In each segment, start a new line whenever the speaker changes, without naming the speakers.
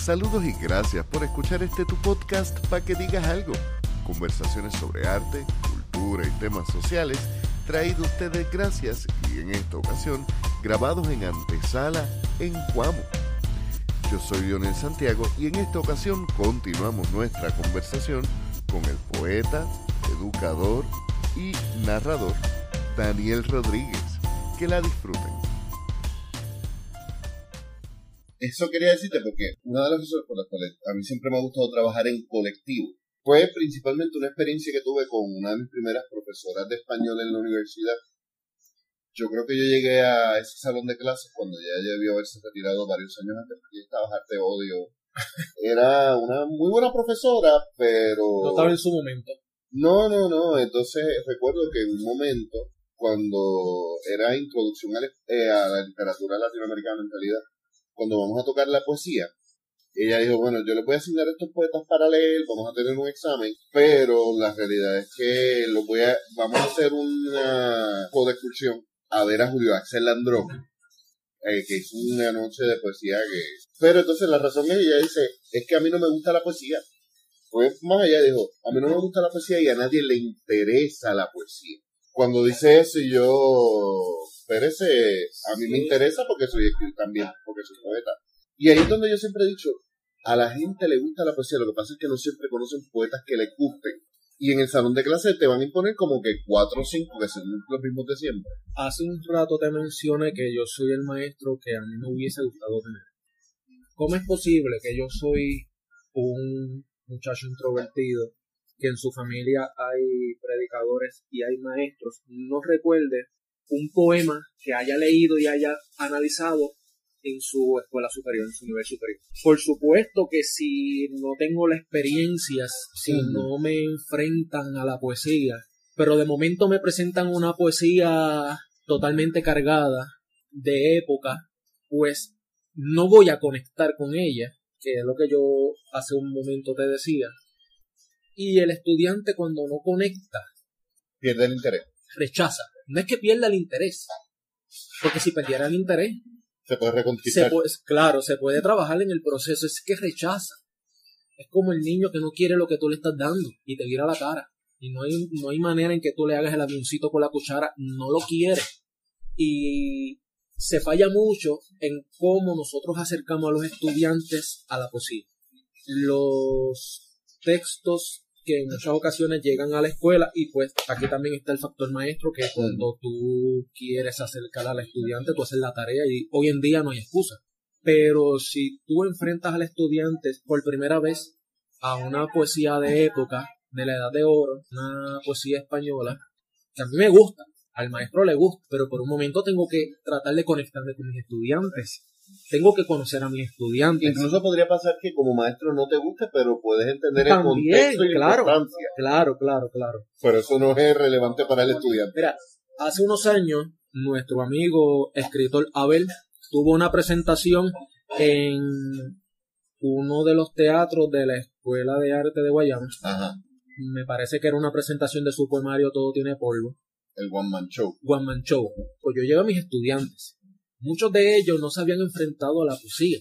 Saludos y gracias por escuchar este tu podcast para que digas algo. Conversaciones sobre arte, cultura y temas sociales traído ustedes gracias y en esta ocasión grabados en antesala en Cuamo. Yo soy Lionel Santiago y en esta ocasión continuamos nuestra conversación con el poeta, educador y narrador Daniel Rodríguez. Que la disfruten.
Eso quería decirte porque una de las razones por las cuales a mí siempre me ha gustado trabajar en colectivo fue principalmente una experiencia que tuve con una de mis primeras profesoras de español en la universidad. Yo creo que yo llegué a ese salón de clases cuando ya debió haberse retirado varios años antes porque estaba de odio. Era una muy buena profesora, pero...
No estaba en su momento.
No, no, no. Entonces recuerdo que en un momento, cuando era introducción a, eh, a la literatura latinoamericana en realidad, cuando vamos a tocar la poesía, ella dijo, bueno, yo le voy a asignar a estos poetas para leer, vamos a tener un examen, pero la realidad es que lo voy a, vamos a hacer una co-excursión a ver a Julio Axel Landrón, eh, que hizo una noche de poesía que... Pero entonces la razón es, ella dice, es que a mí no me gusta la poesía. Pues más allá dijo, a mí no me gusta la poesía y a nadie le interesa la poesía. Cuando dice eso yo, espérese, a mí me interesa porque soy escritor también, porque soy poeta. Y ahí es donde yo siempre he dicho, a la gente le gusta la poesía, lo que pasa es que no siempre conocen poetas que le gusten. Y en el salón de clases te van a imponer como que cuatro o cinco que son los mismos de siempre.
Hace un rato te mencioné que yo soy el maestro que a mí me hubiese gustado tener. ¿Cómo es posible que yo soy un muchacho introvertido, que en su familia hay predicadores y hay maestros, no recuerde un poema que haya leído y haya analizado en su escuela superior, en su nivel superior. Por supuesto que si no tengo las experiencias, si no me enfrentan a la poesía, pero de momento me presentan una poesía totalmente cargada de época, pues no voy a conectar con ella, que es lo que yo hace un momento te decía. Y el estudiante cuando no conecta,
pierde el interés.
Rechaza. No es que pierda el interés, porque si perdiera el interés,
se puede reconquistar.
claro, se puede trabajar en el proceso, es que rechaza. Es como el niño que no quiere lo que tú le estás dando y te vira la cara. Y no hay, no hay manera en que tú le hagas el avioncito con la cuchara, no lo quiere. Y se falla mucho en cómo nosotros acercamos a los estudiantes a la poesía. Los textos que en muchas ocasiones llegan a la escuela y pues aquí también está el factor maestro que cuando tú quieres acercar al estudiante tú haces la tarea y hoy en día no hay excusa. Pero si tú enfrentas al estudiante por primera vez a una poesía de época, de la edad de oro, una poesía española, que a mí me gusta, al maestro le gusta, pero por un momento tengo que tratar de conectarme con mis estudiantes tengo que conocer a mis estudiantes.
Incluso podría pasar que como maestro no te guste, pero puedes entender el contexto y
claro,
la importancia.
Claro, claro, claro.
Pero eso no es relevante para el estudiante.
Mira, hace unos años, nuestro amigo escritor Abel tuvo una presentación en uno de los teatros de la Escuela de Arte de Guayama.
Ajá.
Me parece que era una presentación de su poemario Todo tiene polvo.
El One Man Show.
One Man Show. Pues yo llevo a mis estudiantes Muchos de ellos no se habían enfrentado a la poesía.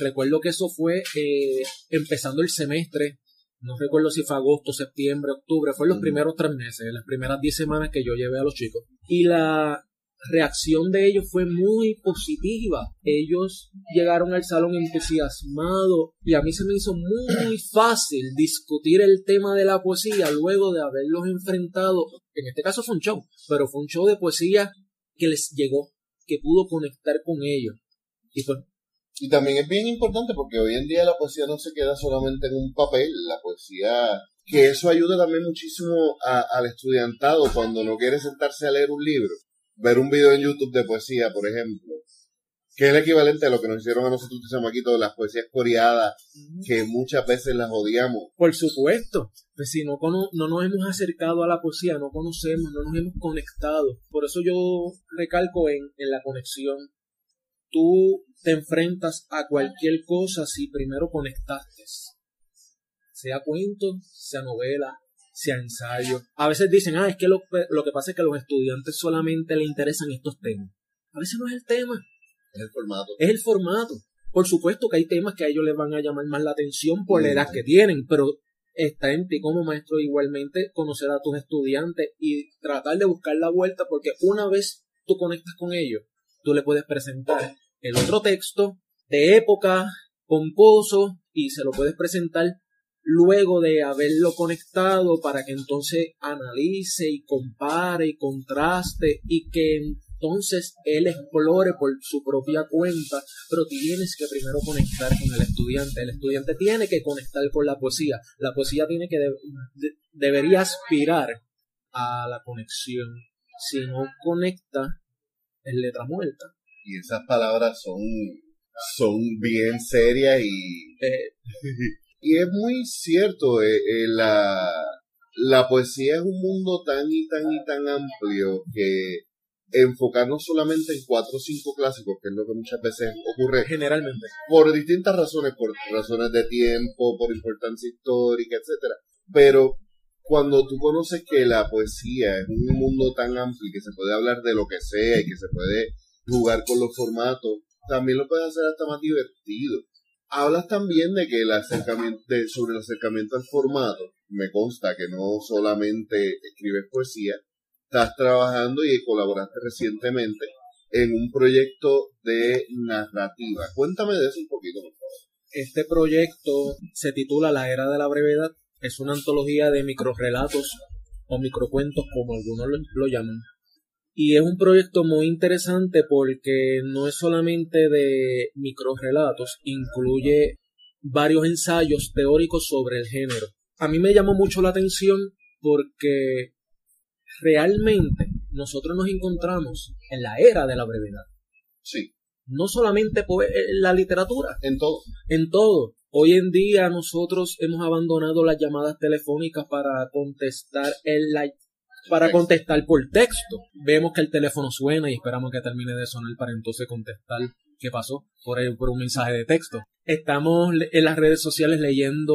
Recuerdo que eso fue eh, empezando el semestre, no recuerdo si fue agosto, septiembre, octubre, fue los primeros tres meses, las primeras diez semanas que yo llevé a los chicos. Y la reacción de ellos fue muy positiva. Ellos llegaron al salón entusiasmados y a mí se me hizo muy fácil discutir el tema de la poesía luego de haberlos enfrentado. En este caso fue un show, pero fue un show de poesía que les llegó que pudo conectar con ellos. Y,
y también es bien importante porque hoy en día la poesía no se queda solamente en un papel, la poesía, que eso ayuda también muchísimo al estudiantado cuando no quiere sentarse a leer un libro, ver un video en YouTube de poesía, por ejemplo, que es el equivalente a lo que nos hicieron a nosotros de todas las poesías coreadas, que muchas veces las odiamos.
Por supuesto, pues si no, no nos hemos acercado a la poesía, no conocemos, no nos hemos conectado. Por eso yo recalco en, en la conexión. Tú te enfrentas a cualquier cosa si primero conectaste. Sea cuento, sea novela, sea ensayo. A veces dicen, ah, es que lo, lo que pasa es que a los estudiantes solamente les interesan estos temas. A veces no es el tema,
es el formato.
Es el formato. Por supuesto que hay temas que a ellos les van a llamar más la atención por la edad que tienen, pero está en ti como maestro igualmente conocer a tus estudiantes y tratar de buscar la vuelta porque una vez tú conectas con ellos, tú le puedes presentar el otro texto de época, pomposo, y se lo puedes presentar luego de haberlo conectado para que entonces analice y compare y contraste y que entonces él explore por su propia cuenta, pero tienes que primero conectar con el estudiante. El estudiante tiene que conectar con la poesía. La poesía tiene que debería aspirar a la conexión. Si no conecta, es letra muerta.
Y esas palabras son, son bien serias y,
Eh,
y es muy cierto. eh, eh, la, la poesía es un mundo tan y tan y tan amplio que enfocarnos solamente en cuatro o cinco clásicos, que es lo que muchas veces ocurre
generalmente.
por distintas razones, por razones de tiempo, por importancia histórica, etcétera. Pero cuando tú conoces que la poesía es un mundo tan amplio y que se puede hablar de lo que sea y que se puede jugar con los formatos, también lo puedes hacer hasta más divertido. Hablas también de que el acercamiento, de- sobre el acercamiento al formato. Me consta que no solamente escribes poesía, estás trabajando y colaboraste recientemente en un proyecto de narrativa. Cuéntame de eso un poquito, por favor.
Este proyecto se titula La Era de la Brevedad. Es una antología de microrelatos o microcuentos, como algunos lo, lo llaman. Y es un proyecto muy interesante porque no es solamente de microrelatos, incluye varios ensayos teóricos sobre el género. A mí me llamó mucho la atención porque realmente nosotros nos encontramos en la era de la brevedad.
Sí,
No solamente poe- en la literatura,
en todo.
en todo. Hoy en día nosotros hemos abandonado las llamadas telefónicas para contestar el la- para contestar por texto. Vemos que el teléfono suena y esperamos que termine de sonar para entonces contestar qué pasó por, el- por un mensaje de texto. Estamos en las redes sociales leyendo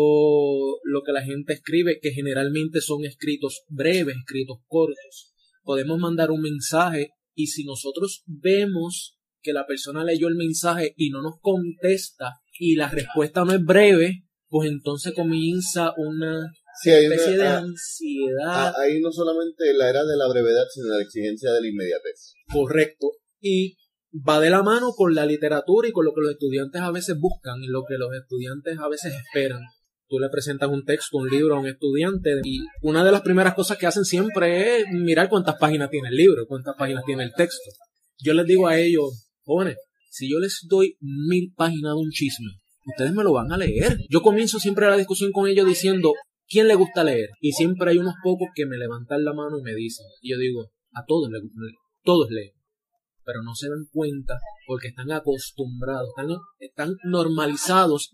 lo que la gente escribe, que generalmente son escritos breves, escritos cortos. Podemos mandar un mensaje y si nosotros vemos que la persona leyó el mensaje y no nos contesta y la respuesta no es breve, pues entonces comienza una
Sí, hay una-
especie de
ah,
ansiedad.
ah, ahí no solamente la era de la brevedad, sino la exigencia de la inmediatez.
Correcto. Y va de la mano con la literatura y con lo que los estudiantes a veces buscan y lo que los estudiantes a veces esperan. Tú le presentas un texto, un libro a un estudiante y una de las primeras cosas que hacen siempre es mirar cuántas páginas tiene el libro, cuántas páginas tiene el texto. Yo les digo a ellos, jóvenes, si yo les doy mil páginas de un chisme, ustedes me lo van a leer. Yo comienzo siempre la discusión con ellos diciendo, ¿quién le gusta leer? Y siempre hay unos pocos que me levantan la mano y me dicen, y yo digo, a todos les gusta leer, todos leen pero no se dan cuenta porque están acostumbrados, están, están normalizados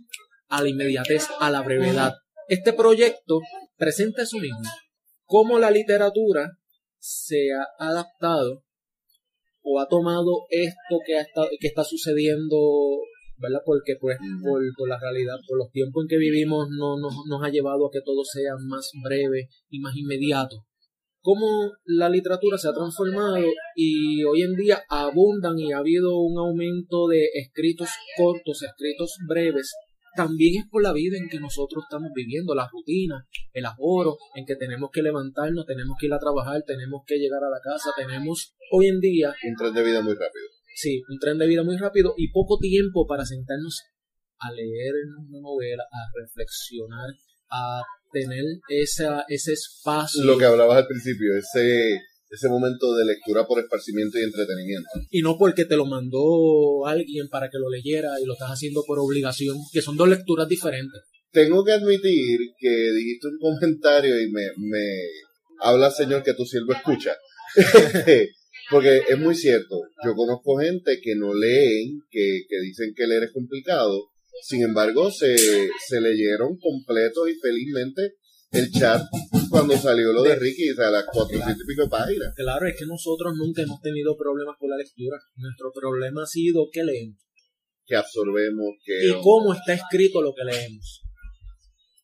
a la inmediatez, a la brevedad. Este proyecto presenta eso mismo, cómo la literatura se ha adaptado o ha tomado esto que, ha estado- que está sucediendo, ¿verdad? Porque pues por, por la realidad, por los tiempos en que vivimos, no nos, nos ha llevado a que todo sea más breve y más inmediato cómo la literatura se ha transformado y hoy en día abundan y ha habido un aumento de escritos cortos, escritos breves, también es por la vida en que nosotros estamos viviendo, la rutina, el ahorro, en que tenemos que levantarnos, tenemos que ir a trabajar, tenemos que llegar a la casa, tenemos hoy en día,
Un tren de vida muy rápido.
sí, un tren de vida muy rápido y poco tiempo para sentarnos a leer una novela, a reflexionar, a tener esa, ese espacio.
Lo que hablabas al principio, ese, ese momento de lectura por esparcimiento y entretenimiento.
y no porque te lo mandó alguien para que lo leyera y lo estás haciendo por obligación, que son dos lecturas diferentes.
Tengo que admitir que dijiste un comentario y me, me habla, señor, que tu siervo escucha. Porque es muy cierto. Yo conozco gente que no leen, que, que dicen que leer es complicado. Sin embargo, se, se leyeron completos y felizmente el chat cuando salió lo de Ricky, o sea, las 400 y pico páginas.
Claro, es que nosotros nunca hemos tenido problemas con la lectura. Nuestro problema ha sido qué leemos
Que absorbemos, que...
y cómo está escrito lo que leemos.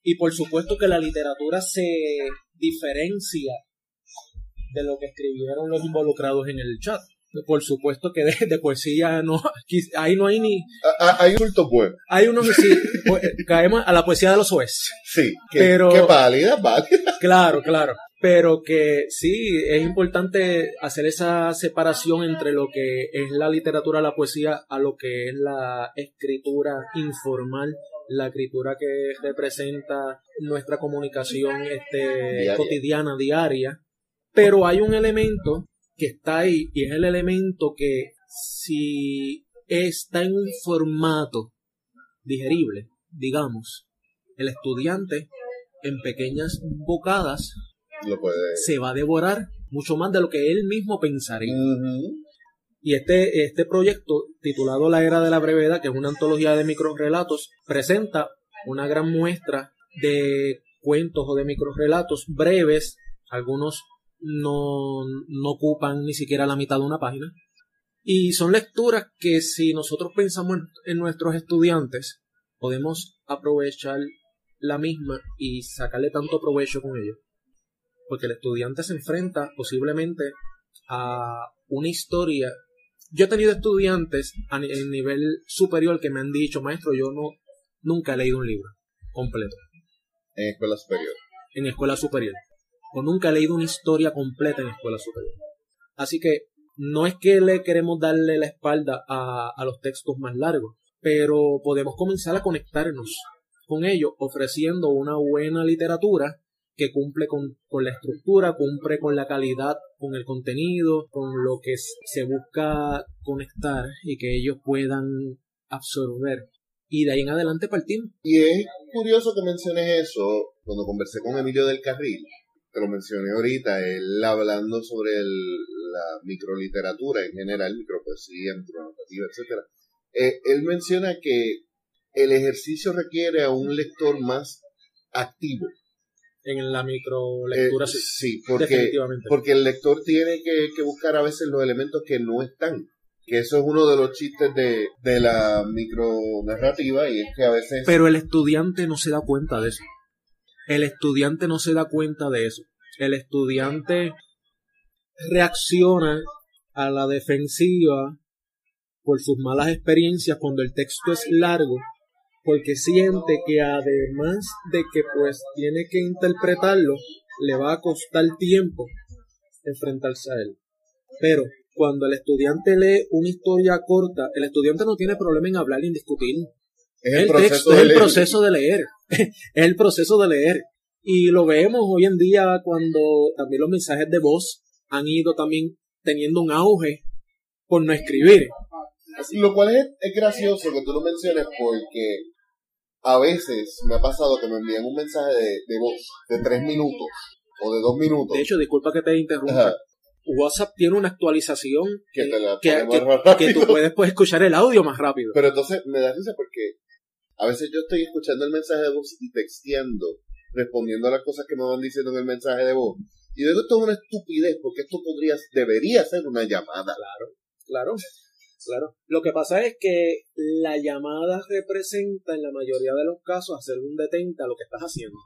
Y por supuesto que la literatura se diferencia de lo que escribieron los involucrados en el chat. Por supuesto que de, de poesía no, ahí no hay ni,
hay culto pues.
hay unos que sí, pues, caemos a la poesía de los oes.
Sí. Que,
Pero-
que válida, válida.
Claro, claro. Pero que sí, es importante hacer esa separación entre lo que es la literatura, la poesía, a lo que es la escritura informal, la escritura que representa nuestra comunicación este,
Diaria.
cotidiana, diaria. Pero hay un elemento que está ahí y es el elemento que si está en un formato digerible, digamos, el estudiante en pequeñas bocadas
Lo puede.
se va a devorar mucho más de lo que él mismo pensaría. Y este, este proyecto, titulado La Era de la Brevedad, que es una antología de microrelatos, presenta una gran muestra de cuentos o de microrelatos breves. Algunos no, no ocupan ni siquiera la mitad de una página. Y son lecturas que si nosotros pensamos en, nuestros estudiantes, podemos aprovechar la misma y sacarle tanto provecho con ello. Porque el estudiante se enfrenta posiblemente a una historia. Yo he tenido estudiantes a nivel superior que me han dicho, maestro, yo no nunca he leído un libro completo
En escuela superior.
en escuela superior. O nunca he leído una historia completa en escuela superior. Así que no es que le queremos darle la espalda a, a los textos más largos, pero podemos comenzar a conectarnos con ellos ofreciendo una buena literatura que cumple con, con la estructura, cumple con la calidad, con el contenido, con lo que se busca conectar y que ellos puedan absorber. Y de ahí en adelante partimos.
Y es curioso que menciones eso cuando conversé con Emilio del Carril. Te lo mencioné ahorita, él hablando sobre el- la microliteratura en general, micropoesía, micronarrativa, etc. Eh, él menciona que el ejercicio requiere a un lector más activo.
En la microlectura,
Eh,
sí,
sí, porque,
definitivamente.
porque el lector tiene que, que buscar a veces los elementos que no están. Que eso es uno de los chistes de, de la micronarrativa y es que a veces...
Pero el estudiante no se da cuenta de eso. El estudiante no se da cuenta de eso. El estudiante reacciona a la defensiva por sus malas experiencias cuando el texto es largo, porque siente que además de que pues tiene que interpretarlo, le va a costar tiempo enfrentarse a él. Pero cuando el estudiante lee una historia corta, el estudiante no tiene problema en hablar y en discutir.
es
El,
proceso
texto es el
leer.
proceso de leer. Es el proceso de leer. Y lo vemos hoy en día cuando también los mensajes de voz han ido también teniendo un auge por no escribir.
Lo cual es, es gracioso que tú lo menciones porque a veces me ha pasado que me envían un mensaje de, de voz de tres minutos o de dos minutos
De hecho, disculpa que te interrumpa.
Ajá,
WhatsApp tiene una actualización
que te la
que, que-
más
que
rápido.
tú puedes pues, escuchar el audio más rápido.
Pero entonces me da risa porque a veces yo estoy escuchando el mensaje de voz y texteando, respondiendo a las cosas que me van diciendo en el mensaje de voz. Y digo, esto es una estupidez porque esto podría, debería ser una llamada.
Claro, claro. Lo que pasa es que la llamada representa en la mayoría de los casos hacer un detente a lo que estás haciendo.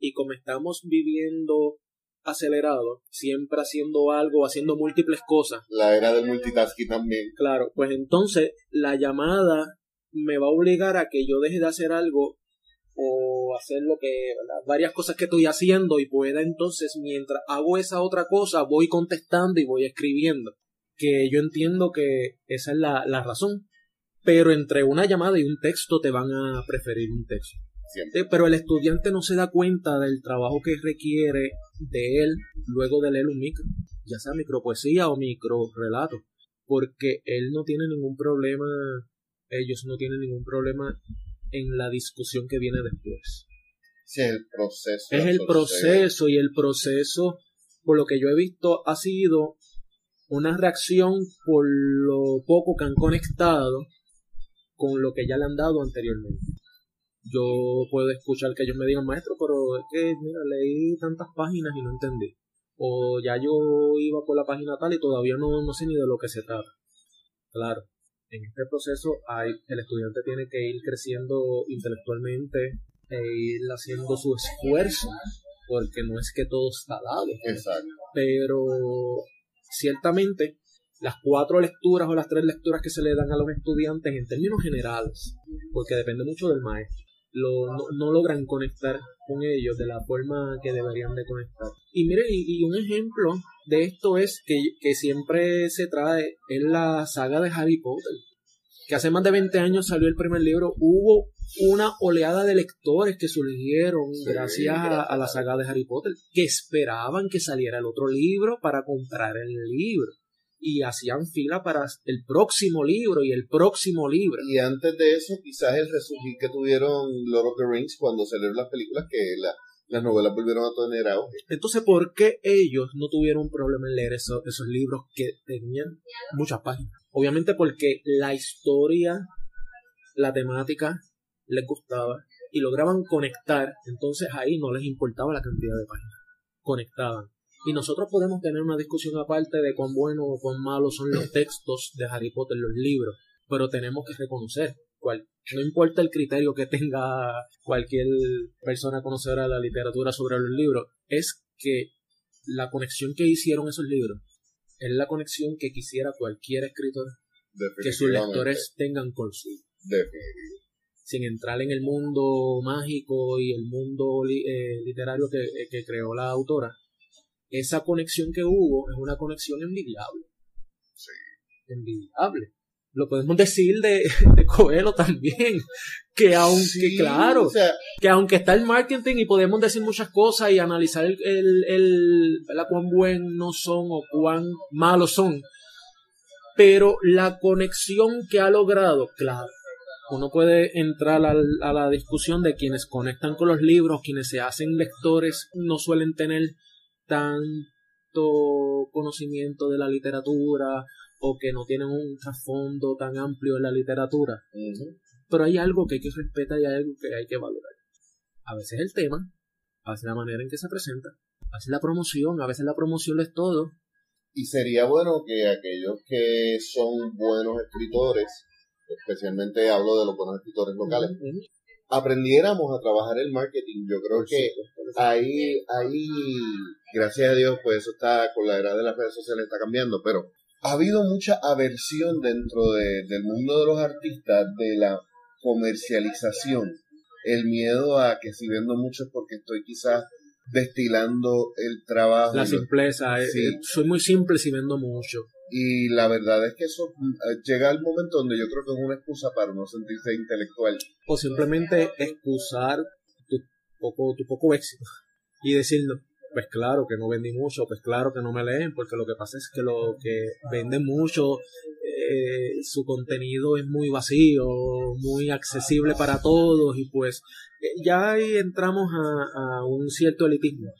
Y como estamos viviendo acelerado, siempre haciendo algo, haciendo múltiples cosas,
La era del multitasking también.
claro, pues entonces la llamada me va a obligar a que yo deje de hacer algo o hacer lo que las varias cosas que estoy haciendo y pueda entonces mientras hago esa otra cosa voy contestando y voy escribiendo. Que yo entiendo que esa es la, la razón pero entre una llamada y un texto te van a preferir un texto.
Siempre.
Eh, pero el estudiante no se da cuenta del trabajo que requiere de él luego de leer un micro ya sea micropoesía o microrelato porque él no tiene ningún problema ellos no tienen ningún problema en la discusión que viene después.
Sí, es el proceso.
Es el proceso y el proceso, por lo que yo he visto, ha sido una reacción por lo poco que han conectado con lo que ya le han dado anteriormente. Yo puedo escuchar que ellos me digan, maestro, pero es que, mira, leí tantas páginas y no entendí. O ya yo iba por la página tal y todavía no, no sé ni de lo que se trata. Claro, en este proceso hay, el estudiante tiene que ir creciendo intelectualmente e ir haciendo su esfuerzo, porque no es que todo está dado,
Exacto.
pero ciertamente las cuatro lecturas o las tres lecturas que se le dan a los estudiantes en términos generales, porque depende mucho del maestro. Lo, no, logran conectar con ellos de la forma que deberían de conectar. Y mire, y, un ejemplo de esto es que, que siempre se trae en la saga de Harry Potter que hace más de 20 años salió el primer libro, hubo una oleada de lectores que surgieron gracias a, la saga de Harry Potter, que esperaban que saliera el otro libro para comprar el libro. Y hacían fila para el próximo libro y el próximo libro.
Y antes de eso, quizás el resurgir que tuvieron Lord of the Rings cuando salieron las películas, que las novelas volvieron a tener auge.
Entonces, ¿por qué ellos no tuvieron problema en leer esos libros que tenían muchas páginas? Obviamente porque la historia, la temática les gustaba y lograban conectar, entonces ahí no les importaba la cantidad de páginas, conectaban. Y nosotros podemos tener una discusión aparte de cuán bueno o cuán malos son los textos de Harry Potter, los libros, pero tenemos que reconocer No importa el criterio que tenga cualquier persona conocedora de la literatura sobre los libros, es que la conexión que hicieron esos libros es la conexión que quisiera cualquier escritor que sus lectores tengan con su sin entrar en el mundo mágico y el mundo eh, literario que, eh, que, creó la autora esa conexión que hubo es una conexión envidiable.
Sí.
envidiable lo podemos decir de, de Coelho también, que aunque, claro, que aunque está el marketing y podemos decir muchas cosas y analizar el, el, el cuán buenos son o cuán malos son, pero la conexión que ha logrado, claro, uno puede entrar a, a la discusión de quienes conectan con los libros, quienes se hacen lectores, no suelen tener tanto conocimiento de la literatura o que no tienen un trasfondo tan amplio en la literatura. Pero hay algo que hay que respetar y hay algo que hay que valorar. A veces el tema, a veces la manera en que se presenta, a veces la promoción, a veces la promoción es todo.
Y sería bueno que aquellos que son buenos escritores, especialmente hablo de los buenos escritores locales, aprendiéramos a trabajar el marketing. Yo creo que ahí, ahí, gracias a Dios, pues eso está con la era de las redes sociales está cambiando, pero ha habido mucha aversión dentro del mundo de los artistas de la comercialización. El miedo a que si vendo mucho es porque estoy quizás destilando el trabajo.
La simpleza. Eh, eh, soy muy simple si vendo mucho.
Y la verdad es que eso eh, llega al momento donde yo creo que es una excusa para no sentirse intelectual.
O simplemente excusar tu poco, tu poco éxito y decirlo pues claro que no vendí mucho, pues claro que no me leen, porque lo que pasa es que lo que vende mucho, eh, su contenido es muy vacío, muy accesible para todos, y pues eh, ya ahí entramos a, un cierto elitismo.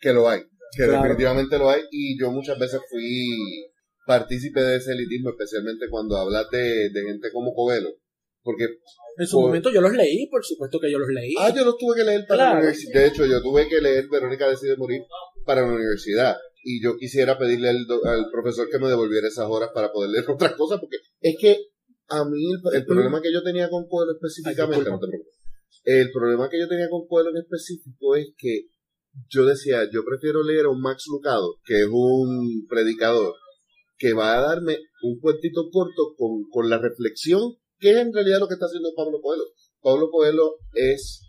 Que lo hay, que definitivamente lo hay, y yo muchas veces fui partícipe de ese elitismo, especialmente cuando hablas de, de gente como Covelo, porque
en su momento yo los leí, por supuesto que yo los leí.
Ah, yo los tuve que leer para la universidad. De hecho, yo tuve que leer Verónica decide morir para la universidad. Y yo quisiera pedirle al, profesor que me devolviera esas horas para poder leer otras cosas, porque es que a mí el, problema que yo tenía con Pueblo específicamente, no te preocupes, el problema que yo tenía con Pueblo en específico es que yo decía, yo prefiero leer a un Max Lucado, que es un predicador, que va a darme un cuentito corto con, con la reflexión ¿Qué es en realidad lo que está haciendo Pablo Coelho? Pablo Coelho es,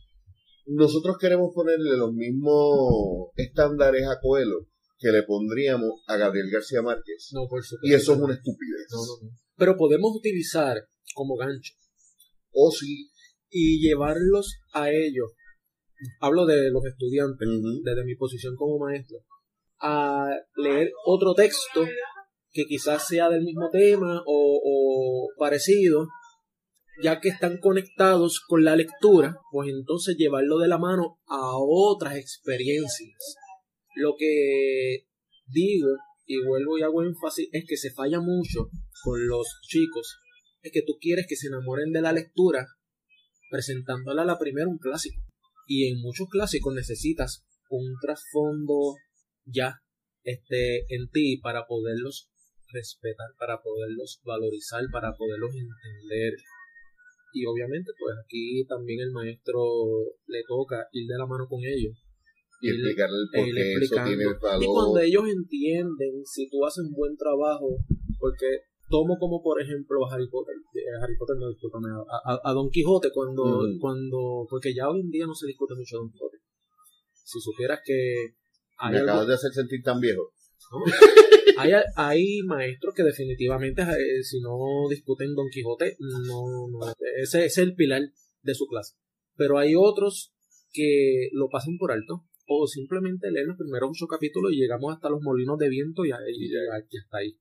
nosotros queremos ponerle los mismos estándares a Coelho que le pondríamos a Gabriel García Márquez.
No, por supuesto.
Y eso es una estupidez.
No, no, no. Pero podemos utilizar como gancho.
O sí.
Y llevarlos a ellos. Hablo de los estudiantes, desde mi posición como maestro. A leer otro texto que quizás sea del mismo tema o, o parecido ya que están conectados con la lectura, pues entonces llevarlo de la mano a otras experiencias. Lo que digo, y vuelvo y hago énfasis, es que se falla mucho con los chicos, es que tú quieres que se enamoren de la lectura presentándola a la primera un clásico. Y en muchos clásicos necesitas un trasfondo ya este, en ti para poderlos respetar, para poderlos valorizar, para poderlos entender, y obviamente pues aquí también el maestro le toca ir de la mano con ellos
y explicarle el por qué eso tiene valor.
y cuando ellos entienden si tú haces un buen trabajo porque tomo como por ejemplo a Harry Potter, Harry Potter no discúlpame, a, a- a Don Quijote cuando, cuando, porque ya hoy en día no se discute mucho Don Quijote. Si supieras que hay,
Me
algo-
acabas de hacer sentir tan viejo.
¿No? hay, hay maestros que definitivamente eh, si no discuten Don Quijote, no, no ese, es el pilar de su clase. Pero hay otros que lo pasan por alto o simplemente leen los primeros ocho capítulos y llegamos hasta los molinos de viento y, y ya está ahí.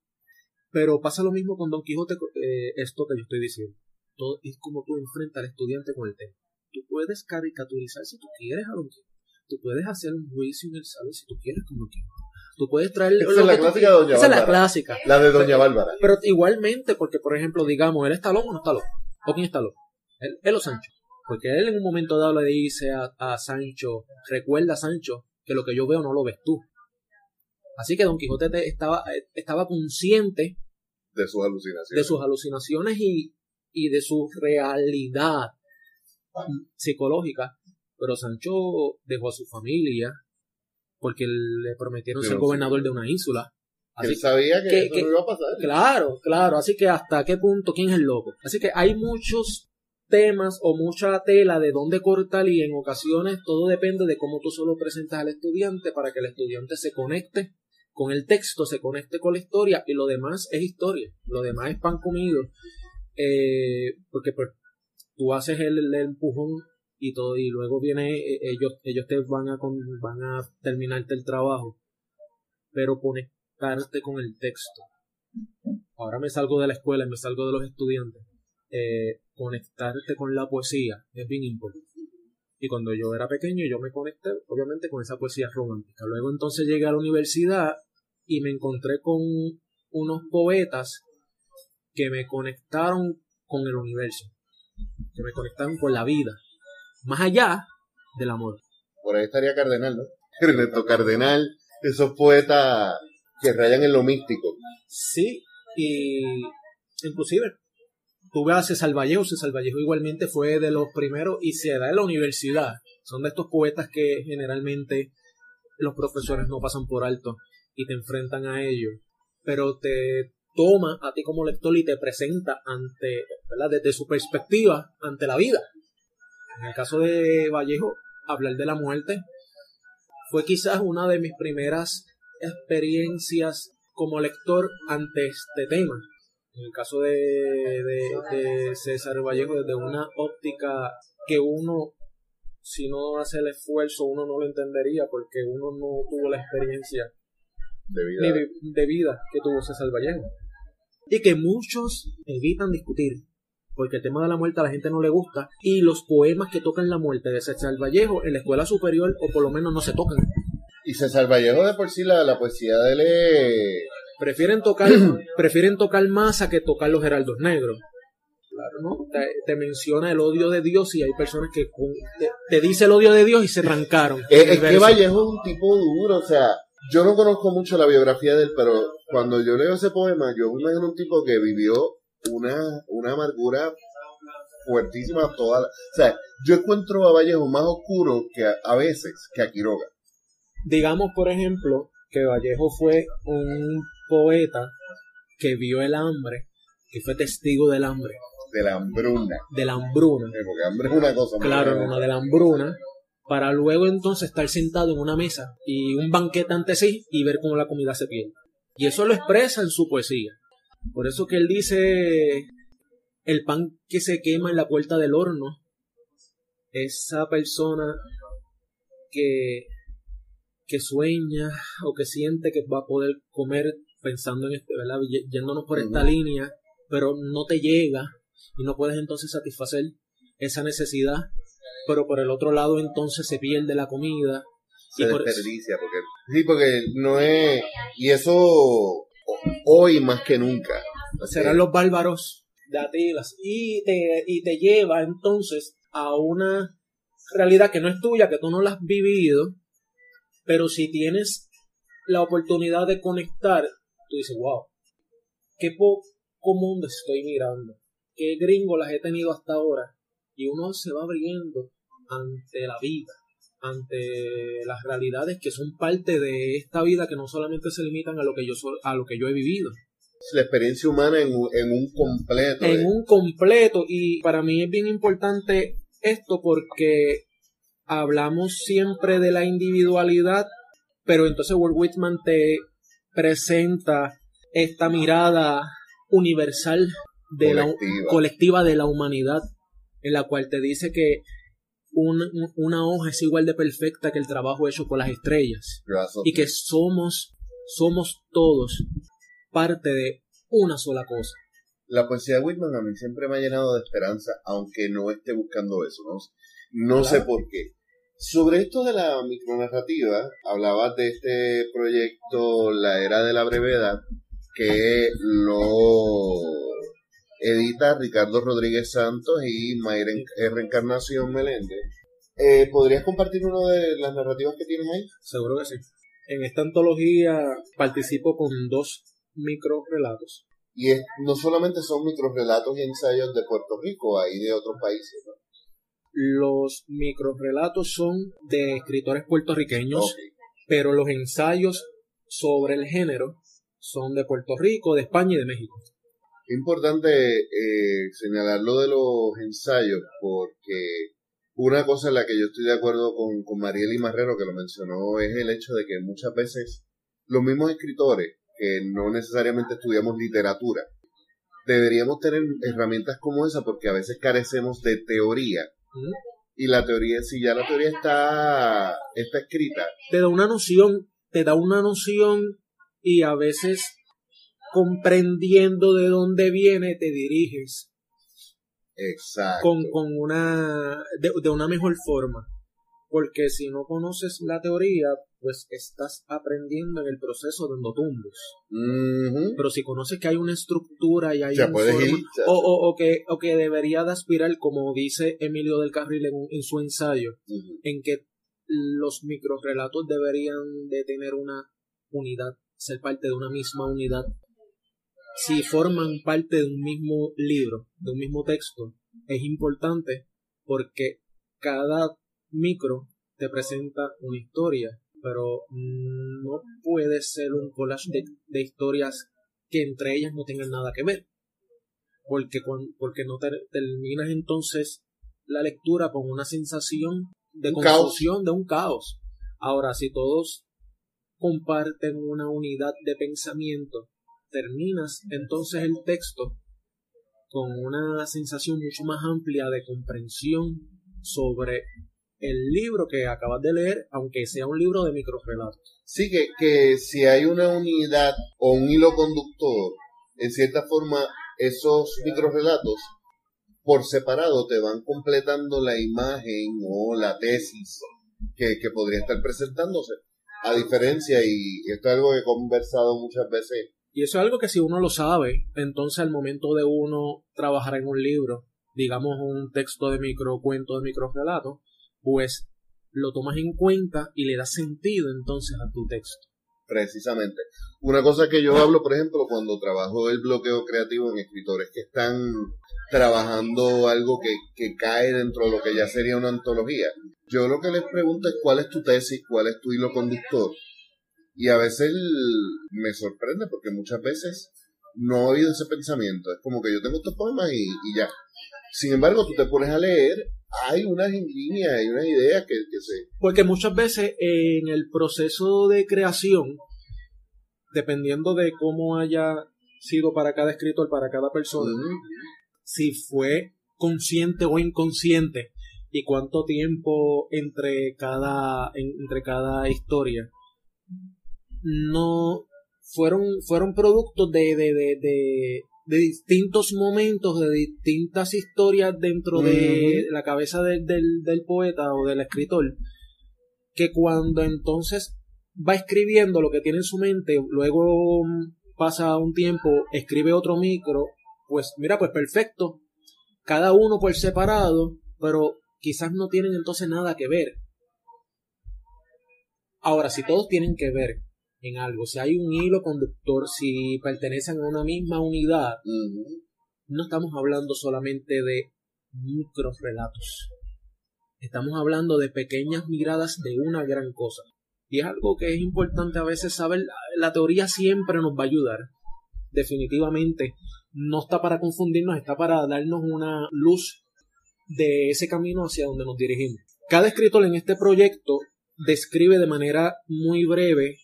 Pero pasa lo mismo con Don Quijote, eh, esto que yo estoy diciendo. Todo, es como tú enfrentas al estudiante con el tema. Tú puedes caricaturizar si tú quieres a Don Quijote. Tú puedes hacer un juicio universal si tú quieres con Don Quijote. Tú puedes traerle...
Esa es la clásica de Doña
Esa es la clásica.
La de Doña Bárbara.
Pero igualmente, porque por ejemplo, digamos, ¿él está loco o no está loco? ¿O quién está loco? ¿Él, él o Sancho? Porque él en un momento dado le dice a, a Sancho, recuerda Sancho, que lo que yo veo no lo ves tú. Así que Don Quijote te- estaba, eh, estaba consciente
De sus alucinaciones.
de sus alucinaciones y, y de su realidad psicológica. Pero Sancho dejó a su familia porque le prometieron ser
sí.
gobernador de una isla.
Él
Así
sabía que,
que-
eso
que-
no iba a pasar.
Claro, claro. Así que hasta qué punto, quién es el loco. Así que hay muchos temas o mucha tela de dónde cortar y en ocasiones todo depende de cómo tú solo presentas al estudiante para que el estudiante se conecte con el texto, se conecte con la historia y lo demás es historia. Lo demás es pan comido. Eh, porque pues, tú haces el, el empujón y todo y luego viene eh, ellos ellos te van a con- van a terminarte el trabajo pero conectarte con el texto. Ahora me salgo de la escuela y me salgo de los estudiantes. Eh, conectarte con la poesía es bien importante. Y cuando yo era pequeño yo me conecté obviamente con esa poesía romántica. Luego entonces llegué a la universidad y me encontré con unos poetas que me conectaron con el universo que me conectaron con la vida más allá del amor
Por ahí estaría Cardenal, ¿no? Ernesto Cardenal, esos poetas que rayan en lo místico.
Sí, y inclusive tuve a César Vallejo, César Vallejo igualmente fue de los primeros y se da en la universidad. Son de estos poetas que generalmente los profesores no pasan por alto y te enfrentan a ellos, pero te toma a ti como lector y te presenta ante, ¿verdad? Desde su perspectiva ante la vida. En el caso de Vallejo, hablar de la muerte fue quizás una de mis primeras experiencias como lector ante este tema. En el caso de, de, de César Vallejo, desde una óptica que uno, si no hace el esfuerzo, uno no lo entendería porque uno no tuvo la experiencia
De vida.
ni de, de vida que tuvo César Vallejo. Y que muchos evitan discutir, porque el tema de la muerte a la gente no le gusta, y los poemas que tocan la muerte de César Vallejo en la escuela superior, o por lo menos no se tocan.
Y César Vallejo de por sí, la, la poesía de él es...
Prefieren tocar, prefieren tocar masa que tocar los heraldos negros. Claro, ¿no? Te, te menciona el odio de Dios y hay personas que te, te dice el odio de Dios y se arrancaron.
Es, que. Vallejo es un tipo duro, o sea, yo no conozco mucho la biografía de él, pero cuando yo leo ese poema, yo me imagino un tipo que vivió una, una amargura fuertísima toda la... O sea, yo encuentro a Vallejo más oscuro que a, a veces que a Quiroga.
Digamos, por ejemplo, que Vallejo fue un poeta que vio el hambre, que fue testigo del hambre,
De la hambruna.
de la hambruna.
Porque hambre es una cosa.
Claro, no, de la hambruna, para luego entonces estar sentado en una mesa y un banquete ante sí y ver cómo la comida se pierde. Y eso lo expresa en su poesía. Por eso que él dice, el pan que se quema en la puerta del horno, esa persona que, que sueña o que siente que va a poder comer pensando en este, ¿verdad? Yéndonos por esta línea, pero no te llega y no puedes entonces satisfacer esa necesidad, pero por el otro lado entonces se pierde la comida.
se
y por-
desperdicia porque sí porque no es y eso hoy más que nunca.
Serán los bárbaros. De Atilas y te, y te lleva entonces a una realidad que no es tuya, que tú no la has vivido, pero si tienes la oportunidad de conectar, tú dices, wow, qué poco mundo estoy mirando, qué gringo las he tenido hasta ahora, y uno se va abriendo ante la vida, ante las realidades que son parte de esta vida que no solamente se limitan a lo que yo, so- a lo que yo he vivido,
la experiencia humana en, un- en un completo.
en
eh.
un completo y para mí es bien importante esto porque hablamos siempre de la individualidad, pero entonces Walt Whitman te presenta esta mirada universal de la
Colectiva.
colectiva de la humanidad en la cual te dice que un- una hoja es igual de perfecta que el trabajo hecho por las estrellas y que somos somos todos parte de una sola cosa.
La poesía de Whitman a mí siempre me ha llenado de esperanza, aunque no esté buscando eso, ¿no? No sé por qué. Sobre esto de la micronarrativa, hablabas de este proyecto La Era de la Brevedad, que lo edita Ricardo Rodríguez Santos y Mayra En- Reencarnación Meléndez. Eh, ¿Podrías compartir una de las narrativas que tienes ahí?
Seguro que sí. En esta antología participo con dos micro relatos.
Y es- no solamente son microrelatos y ensayos de Puerto Rico, hay de otros países, ¿no?
Los micro relatos son de escritores puertorriqueños, pero los ensayos sobre el género son de Puerto Rico, de España y de México.
Importante eh, señalar lo de los ensayos, porque una cosa en la que yo estoy de acuerdo con, con Marieli Marrero, que lo mencionó, es el hecho de que muchas veces los mismos escritores, que no necesariamente estudiamos literatura, deberíamos tener herramientas como esa, porque a veces carecemos de teoría. Y la teoría, si ya la teoría está, está escrita,
Te da una noción, te da una noción y a veces comprendiendo de dónde viene te diriges
exacto.
con, con una de, de una mejor forma. Porque si no conoces la teoría pues estás aprendiendo en el proceso dando tumbos. Pero si conoces que hay una estructura y hay
Ya
un forma-
ir, ya-
o, o, o que o que debería de aspirar como dice Emilio del Carril en, en su ensayo en que los microrelatos deberían de tener una unidad ser parte de una misma unidad si forman parte de un mismo libro, de un mismo texto, es importante porque cada micro te presenta una historia, pero no puede ser un collage de, de historias que entre ellas no tengan nada que ver. Porque, cuan- porque no ter- terminas entonces la lectura con una sensación de
Un caos.
confusión, de un caos. Ahora, si todos comparten una unidad de pensamiento, terminas entonces el texto con una sensación mucho más amplia de comprensión sobre el libro que acabas de leer, aunque sea un libro de microrelatos.
Sí, que, que si hay una unidad o un hilo conductor, en cierta forma, esos microrelatos por separado te van completando la imagen o la tesis que, que podría estar presentándose. A diferencia, y esto es algo que he conversado muchas veces,
Y eso es algo que si uno lo sabe, entonces al momento de uno trabajar en un libro, digamos un texto de microcuento, de microrelato, pues lo tomas en cuenta y le das sentido entonces a tu texto.
precisamente. Una cosa que yo hablo, por ejemplo, cuando trabajo el bloqueo creativo en escritores que están trabajando algo que, que cae dentro de lo que ya sería una antología. Yo lo que les pregunto es cuál es tu tesis, cuál es tu hilo conductor. Y a veces me sorprende porque muchas veces no ha habido ese pensamiento. Es como que yo tengo estos poemas y, y ya. Sin embargo, tú te pones a leer, hay unas líneas, hay unas ideas que, que se...
Porque muchas veces en el proceso de creación, dependiendo de cómo haya sido para cada escritor, para cada persona, si fue consciente o inconsciente y cuánto tiempo entre cada en- entre cada historia no fueron fueron productos de, de, de, de, de distintos momentos de distintas historias dentro de la cabeza del, del, del poeta o del escritor que cuando entonces va escribiendo lo que tiene en su mente luego pasa un tiempo escribe otro micro pues mira, pues perfecto. Cada uno por separado, pero quizás no tienen entonces nada que ver. Ahora, si todos tienen que ver en algo, si hay un hilo conductor, si pertenecen a una misma unidad, no estamos hablando solamente de micro relatos. Estamos hablando de pequeñas miradas de una gran cosa. Y es algo que es importante a veces saber. La, la teoría siempre nos va a ayudar. definitivamente no está para confundirnos, está para darnos una luz de ese camino hacia donde nos dirigimos. Cada escritor en este proyecto describe de manera muy breve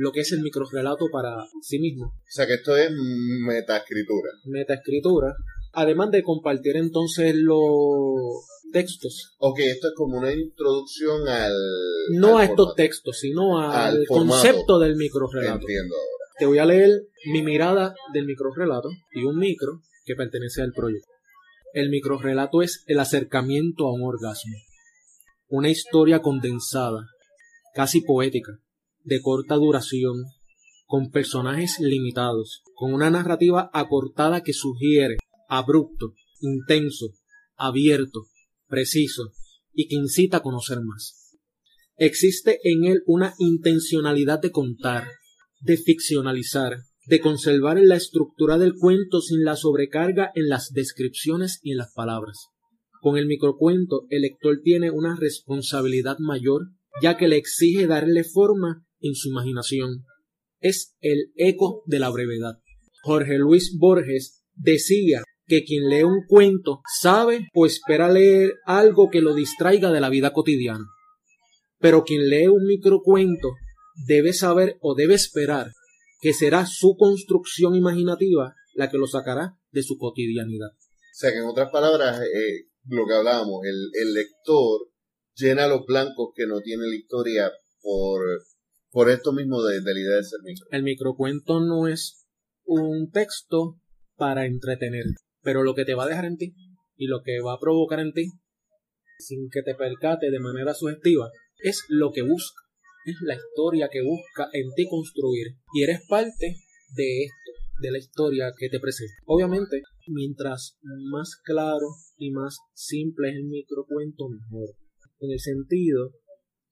lo que es el microrelato para sí mismo.
O sea que esto es metaescritura.
Metaescritura. Además de compartir entonces los textos.
Ok, esto es como una introducción al...
No
al
a estos textos, sino al,
Al
concepto del microrelato.
Entiendo ahora.
Te voy a leer mi mirada del microrelato y un micro que pertenece al proyecto. El microrelato es el acercamiento a un orgasmo. Una historia condensada, casi poética, de corta duración, con personajes limitados, con una narrativa acortada que sugiere, abrupto, intenso, abierto, preciso y que incita a conocer más. Existe en él una intencionalidad de contar, de ficcionalizar, de conservar la estructura del cuento sin la sobrecarga en las descripciones y en las palabras. Con el microcuento el lector tiene una responsabilidad mayor, ya que le exige darle forma en su imaginación. Es el eco de la brevedad. Jorge Luis Borges decía que quien lee un cuento sabe o espera leer algo que lo distraiga de la vida cotidiana. Pero quien lee un microcuento debe saber o debe esperar que será su construcción imaginativa la que lo sacará de su cotidianidad.
O sea que en otras palabras, eh, lo que hablábamos, el, el lector llena los blancos que no tiene la historia por, por esto mismo de, de la idea de ser micro.
El microcuento no es un texto para entretener, pero lo que te va a dejar en ti y lo que va a provocar en ti, sin que te percate de manera sugestiva, es lo que busca, es la historia que busca en ti construir. Y eres parte de esto, de la historia que te presenta. Obviamente, mientras más claro y más simple es el microcuento, mejor. En el sentido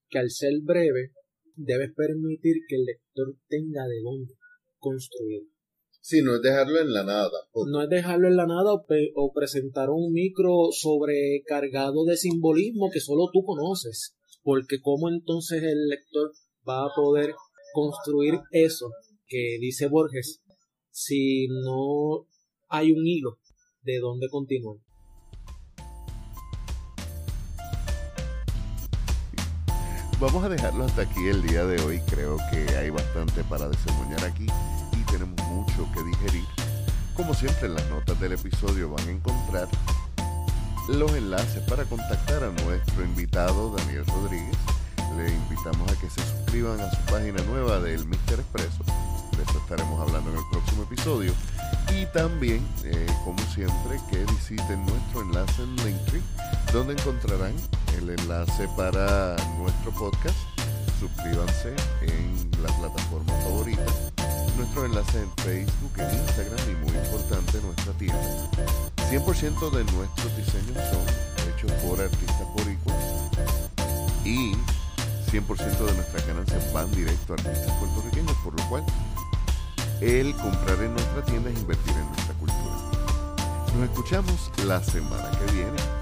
que al ser breve, debes permitir que el lector tenga de dónde construir.
Sí, no es dejarlo en la nada. tampoco.
No es dejarlo en la nada o presentar un micro sobrecargado de simbolismo que solo tú conoces. Porque cómo entonces el lector va a poder construir eso que dice Borges si no hay un hilo de dónde continuar.
Vamos a dejarlo hasta aquí el día de hoy. Creo que hay bastante para desemboñar aquí y tenemos mucho que digerir. Como siempre, en las notas del episodio van a encontrar los enlaces para contactar a nuestro invitado Daniel Rodríguez. Le invitamos a que se suscriban a su página nueva del Mister Expreso. De eso estaremos hablando en el próximo episodio. Y también, eh, como siempre, que visiten nuestro enlace en Linktree, donde encontrarán el enlace para nuestro podcast. Suscríbanse en la plataforma favorita. Nuestro enlace en Facebook, en Instagram y muy importante nuestra tienda. 100% de nuestros diseños son hechos por artistas boricuas y 100% de nuestras ganancias van directo a artistas puertorriqueños, por lo cual el comprar en nuestra tienda es invertir en nuestra cultura. Nos escuchamos la semana que viene.